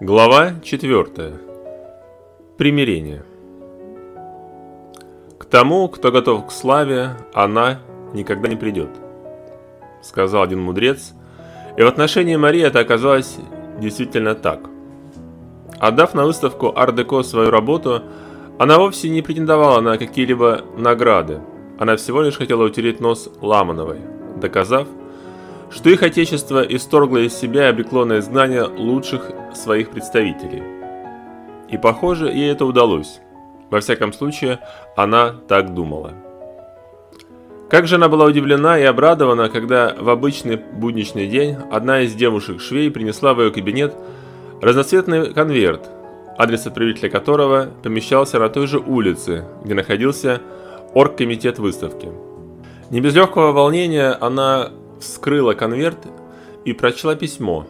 Глава 4. Примирение. К тому, кто готов к славе, она никогда не придет, сказал один мудрец, и в отношении Марии это оказалось действительно так. Отдав на выставку Ардеко свою работу, она вовсе не претендовала на какие-либо награды, она всего лишь хотела утереть нос Ламановой, доказав, что их отечество исторгло из себя и обрекло на изгнание лучших своих представителей. И похоже, ей это удалось. Во всяком случае, она так думала. Как же она была удивлена и обрадована, когда в обычный будничный день одна из девушек-швей принесла в ее кабинет разноцветный конверт, адрес отправителя которого помещался на той же улице, где находился оргкомитет выставки. Не без легкого волнения она вскрыла конверт и прочла письмо,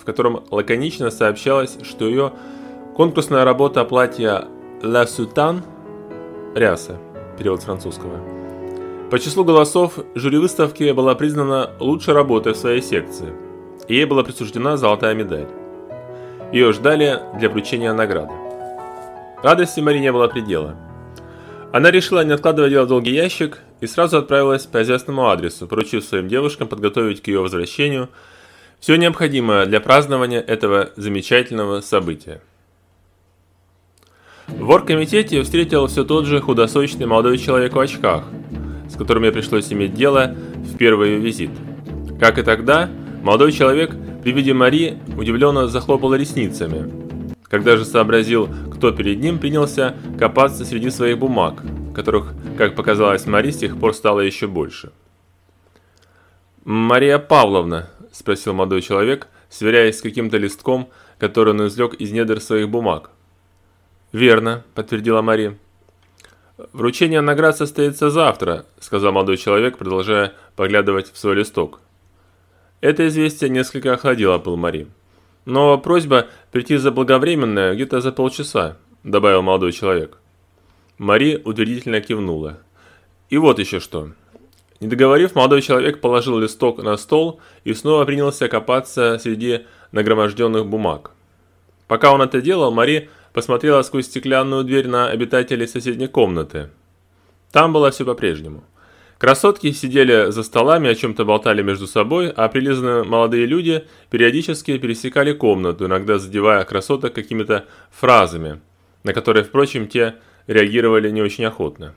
в котором лаконично сообщалось, что ее конкурсная работа платья «La Soutane» «Ряса», перевод с французского. По числу голосов жюри выставки была признана лучшей работой в своей секции, и ей была присуждена золотая медаль. Ее ждали для вручения награды. Радости Мари не было предела. Она решила не откладывать дело в долгий ящик и сразу отправилась по известному адресу, поручив своим девушкам подготовить к ее возвращению все необходимое для празднования этого замечательного события. В оргкомитете встретил все тот же худосочный молодой человек в очках, с которым мне пришлось иметь дело в первый визит. Как и тогда, молодой человек при виде Мари удивленно захлопал ресницами. Когда же сообразил, кто перед ним, принялся копаться среди своих бумаг, которых, как показалось Мари, с тех пор стало еще больше. «Мария Павловна», – спросил молодой человек, сверяясь с каким-то листком, который он извлек из недр своих бумаг. «Верно», – подтвердила Мари. «Вручение наград состоится завтра», – сказал молодой человек, продолжая поглядывать в свой листок. Это известие несколько охладило пыл Мари. «Но просьба прийти заблаговременно где-то за полчаса», – добавил молодой человек. Мари утвердительно кивнула. И вот еще что. Не договорив, молодой человек положил листок на стол и снова принялся копаться среди нагроможденных бумаг. Пока он это делал, Мари посмотрела сквозь стеклянную дверь на обитателей соседней комнаты. Там было все по-прежнему. Красотки сидели за столами, о чем-то болтали между собой, а прилизанные молодые люди периодически пересекали комнату, иногда задевая красоток какими-то фразами, на которые, впрочем, те реагировали не очень охотно.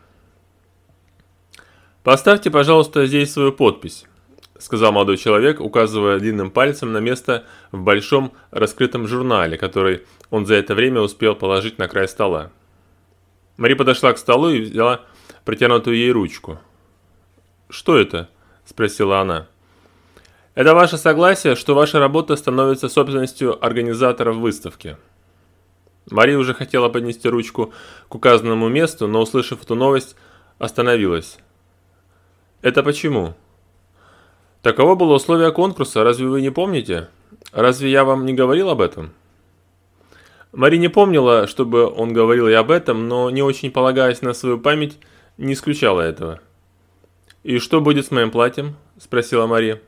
«Поставьте, пожалуйста, здесь свою подпись», – сказал молодой человек, указывая длинным пальцем на место в большом раскрытом журнале, который он за это время успел положить на край стола. Мари подошла к столу и взяла протянутую ей ручку. «Что это?» – спросила она. «Это ваше согласие, что ваша работа становится собственностью организаторов выставки». Мария уже хотела поднести ручку к указанному месту, но, услышав эту новость, остановилась. «Это почему?» «Таково было условие конкурса, разве вы не помните? Разве я вам не говорил об этом?» Мари не помнила, чтобы он говорил и об этом, но, не очень полагаясь на свою память, не исключала этого. «И что будет с моим платьем?» – спросила Мария.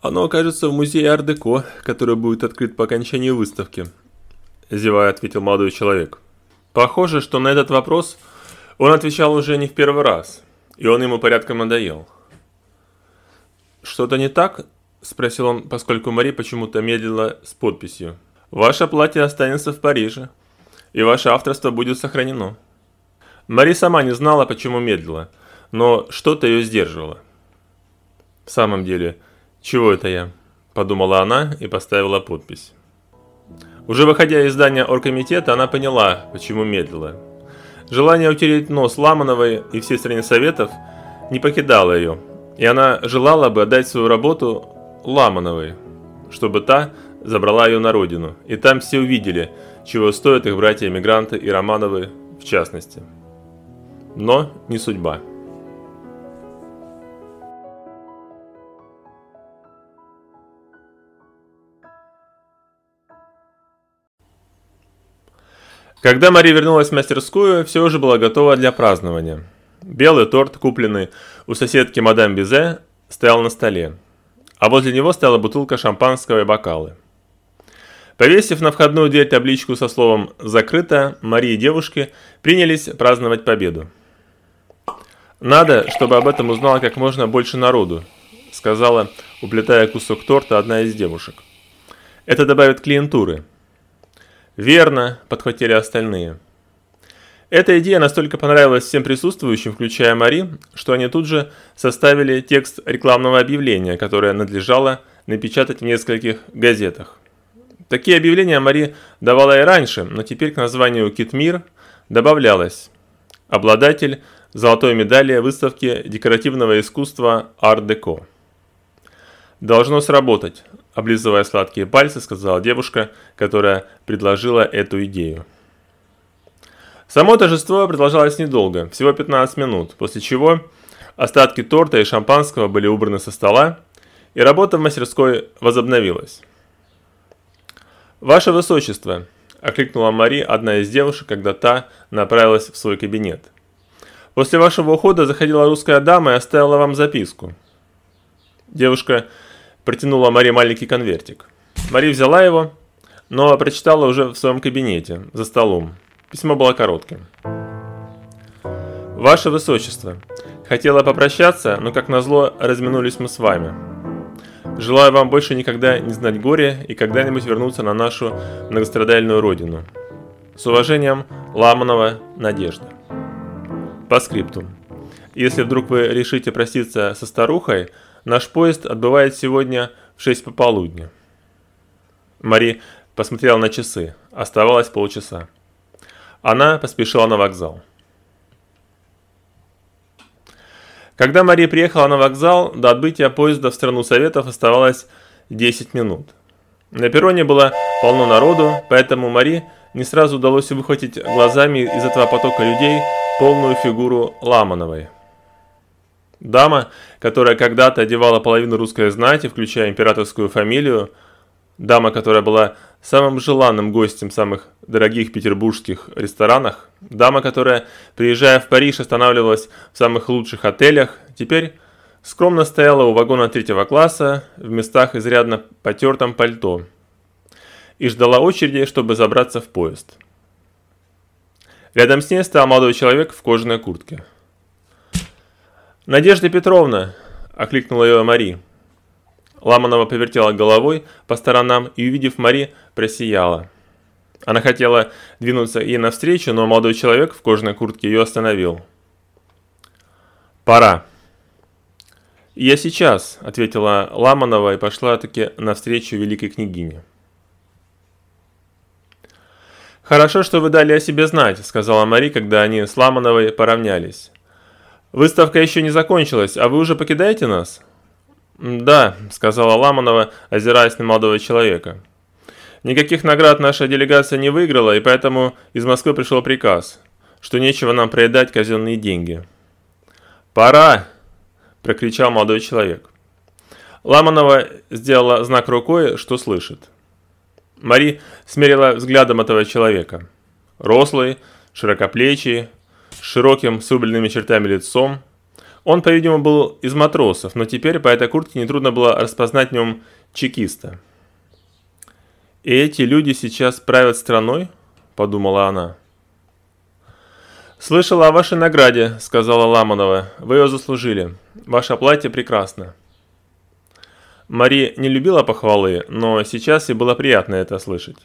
«Оно окажется в музее Ардеко, который будет открыт по окончании выставки», зевая ответил молодой человек. Похоже, что на этот вопрос он отвечал уже не в первый раз, и он ему порядком надоел. «Что-то не так?» – спросил он, поскольку Мари почему-то медлила с подписью. «Ваше платье останется в Париже, и ваше авторство будет сохранено». Мари сама не знала, почему медлила, но что-то ее сдерживало. «В самом деле, чего это я?» – подумала она и поставила подпись. Уже выходя из здания оргкомитета, она поняла, почему медлила. Желание утереть нос Ламановой и всей стране советов не покидало ее, и она желала бы отдать свою работу Ламановой, чтобы та забрала ее на родину, и там все увидели, чего стоят их братья-эмигранты и Романовы в частности. Но не судьба. Когда Мари вернулась в мастерскую, все уже было готово для празднования. Белый торт, купленный у соседки мадам Бизе, стоял на столе, а возле него стояла бутылка шампанского и бокалы. Повесив на входную дверь табличку со словом «Закрыто», Мария и девушки принялись праздновать победу. «Надо, чтобы об этом узнало как можно больше народу», — сказала, уплетая кусок торта, одна из девушек. «Это добавит клиентуры». «Верно», — подхватили остальные. Эта идея настолько понравилась всем присутствующим, включая Мари, что они тут же составили текст рекламного объявления, которое надлежало напечатать в нескольких газетах. Такие объявления Мари давала и раньше, но теперь к названию «Китмир» добавлялось «Обладатель золотой медали выставки декоративного искусства «Ар-деко». «Должно сработать», – облизывая сладкие пальцы, сказала девушка, которая предложила эту идею. Само торжество продолжалось недолго, всего 15 минут, после чего остатки торта и шампанского были убраны со стола, и работа в мастерской возобновилась. «Ваше Высочество!» – окликнула Мари, одна из девушек, когда та направилась в свой кабинет. После вашего ухода заходила русская дама и оставила вам записку. Девушка протянула Мари маленький конвертик. Мари взяла его, но прочитала уже в своем кабинете, за столом. Письмо было коротким. «Ваше Высочество, хотела попрощаться, но как назло разминулись мы с вами. Желаю вам больше никогда не знать горя и когда-нибудь вернуться на нашу многострадальную родину. С уважением, Ламанова Надежда». По скрипту. Если вдруг вы решите проститься со старухой, наш поезд отбывает сегодня в 6 пополудня. Мари посмотрела на часы. Оставалось полчаса. Она поспешила на вокзал. Когда Мария приехала на вокзал, до отбытия поезда в страну Советов оставалось 10 минут. На перроне было полно народу, поэтому Мари не сразу удалось выхватить глазами из этого потока людей полную фигуру Ламановой. Дама, которая когда-то одевала половину русской знати, включая императорскую фамилию, дама, которая была самым желанным гостем в самых дорогих петербургских ресторанах, дама, которая, приезжая в Париж, останавливалась в самых лучших отелях, теперь скромно стояла у вагона третьего класса в местах изрядно потертом пальто и ждала очереди, чтобы забраться в поезд. Рядом с ней стоял молодой человек в кожаной куртке. «Надежда Петровна!» – окликнула ее Мари. Ламанова повертела головой по сторонам и, увидев Мари, просияла. Она хотела двинуться ей навстречу, но молодой человек в кожаной куртке ее остановил. «Пора». «Я сейчас», – ответила Ламанова и пошла таки навстречу великой княгине. «Хорошо, что вы дали о себе знать», – сказала Мари, когда они с Ламановой поравнялись. «Выставка еще не закончилась, а вы уже покидаете нас?» «Да», – сказала Ламанова, озираясь на молодого человека. «Никаких наград наша делегация не выиграла, и поэтому из Москвы пришел приказ, что нечего нам проедать казенные деньги». «Пора!» – прокричал молодой человек. Ламанова сделала знак рукой, что слышит. Мари смерила взглядом этого человека. Рослый, широкоплечий, широким с рубленными чертами лицом. Он, по-видимому, был из матросов, но теперь по этой куртке нетрудно было распознать в нем чекиста. «И эти люди сейчас правят страной?» – подумала она. «Слышала о вашей награде», – сказала Ламанова. «Вы ее заслужили. Ваше платье прекрасно». Мари не любила похвалы, но сейчас ей было приятно это слышать.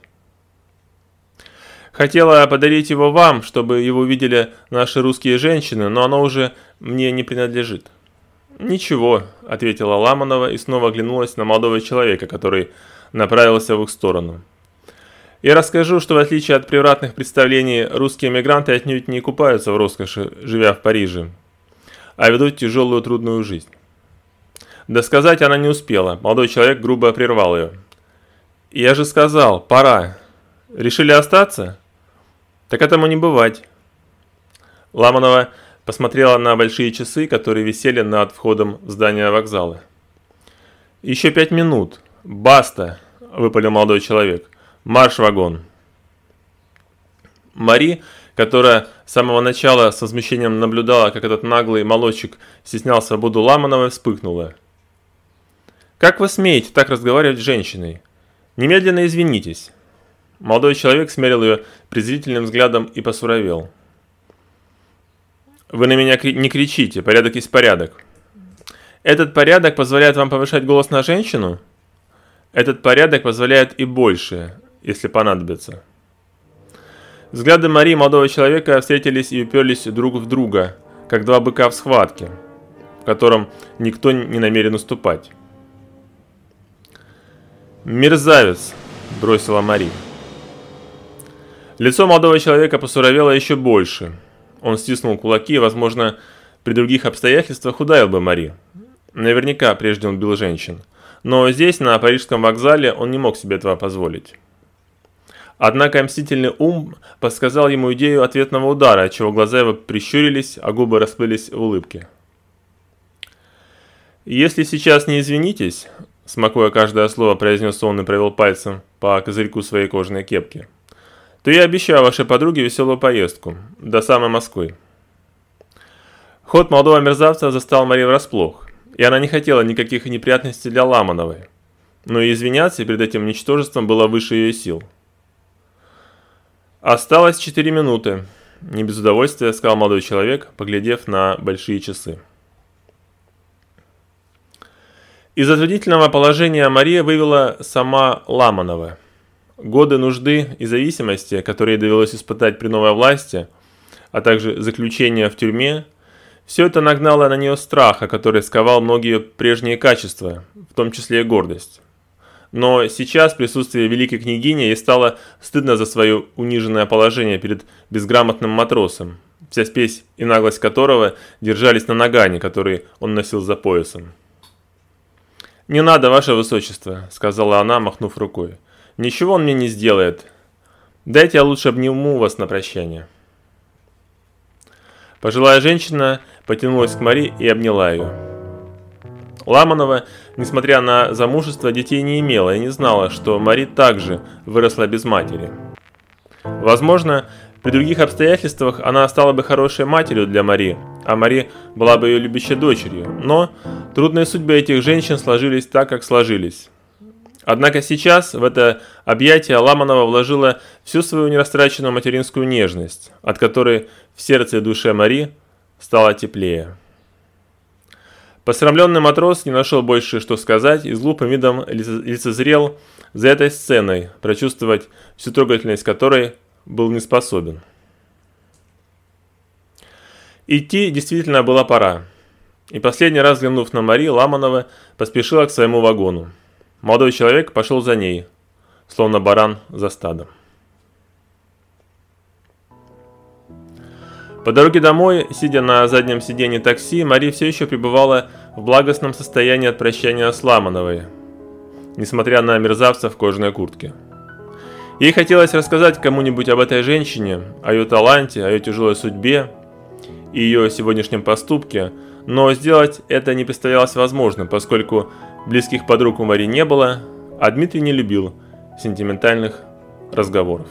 Хотела подарить его вам, чтобы его видели наши русские женщины, но оно уже мне не принадлежит. «Ничего», – ответила Ламанова и снова оглянулась на молодого человека, который направился в их сторону. «Я расскажу, что в отличие от превратных представлений, русские мигранты отнюдь не купаются в роскоши, живя в Париже, а ведут тяжелую трудную жизнь. Да сказать она не успела. Молодой человек грубо прервал ее. «Я же сказал, пора. Решили остаться?» «Так этому не бывать». Ламанова посмотрела на большие часы, которые висели над входом в здание вокзала. «Еще пять минут. Баста!» – выпалил молодой человек. «Марш вагон!» Мари, которая с самого начала с возмущением наблюдала, как этот наглый молодчик стеснял свободу Ламановой, вспыхнула – как вы смеете так разговаривать с женщиной? Немедленно извинитесь. Молодой человек смерил ее презрительным взглядом и посуровел. «Вы на меня не кричите, порядок есть порядок. Этот порядок позволяет вам повышать голос на женщину? Этот порядок позволяет и больше, если понадобится». Взгляды Марии и молодого человека встретились и уперлись друг в друга, как два быка в схватке, в котором никто не намерен уступать. «Мерзавец!» – бросила Мари. Лицо молодого человека посуровело еще больше. Он стиснул кулаки и, возможно, при других обстоятельствах ударил бы Мари. Наверняка прежде он бил женщин. Но здесь, на парижском вокзале, он не мог себе этого позволить. Однако мстительный ум подсказал ему идею ответного удара, отчего глаза его прищурились, а губы расплылись в улыбке. «Если сейчас не извинитесь, смакуя каждое слово, произнес он и провел пальцем по козырьку своей кожаной кепки, то я обещаю вашей подруге веселую поездку до самой Москвы. Ход молодого мерзавца застал Марию врасплох, и она не хотела никаких неприятностей для Ламановой, но и извиняться перед этим ничтожеством было выше ее сил. Осталось четыре минуты, не без удовольствия сказал молодой человек, поглядев на большие часы. Из затруднительного положения Мария вывела сама Ламанова. Годы нужды и зависимости, которые довелось испытать при новой власти, а также заключение в тюрьме, все это нагнало на нее страха, который сковал многие прежние качества, в том числе и гордость. Но сейчас присутствие великой княгини ей стало стыдно за свое униженное положение перед безграмотным матросом, вся спесь и наглость которого держались на нагане, который он носил за поясом. «Не надо, ваше высочество», — сказала она, махнув рукой. «Ничего он мне не сделает. Дайте я лучше обниму вас на прощание». Пожилая женщина потянулась к Мари и обняла ее. Ламанова, несмотря на замужество, детей не имела и не знала, что Мари также выросла без матери. Возможно, при других обстоятельствах она стала бы хорошей матерью для Мари, а Мари была бы ее любящей дочерью. Но трудные судьбы этих женщин сложились так, как сложились. Однако сейчас в это объятие Ламанова вложила всю свою нерастраченную материнскую нежность, от которой в сердце и душе Мари стало теплее. Посрамленный матрос не нашел больше, что сказать, и с глупым видом лицезрел за этой сценой, прочувствовать всю трогательность которой был не способен. Идти действительно была пора. И последний раз взглянув на Мари, Ламанова поспешила к своему вагону. Молодой человек пошел за ней, словно баран за стадом. По дороге домой, сидя на заднем сиденье такси, Мари все еще пребывала в благостном состоянии от прощания с Ламановой, несмотря на мерзавца в кожаной куртке. Ей хотелось рассказать кому-нибудь об этой женщине, о ее таланте, о ее тяжелой судьбе и ее сегодняшнем поступке, но сделать это не представлялось возможным, поскольку близких подруг у Мари не было, а Дмитрий не любил сентиментальных разговоров.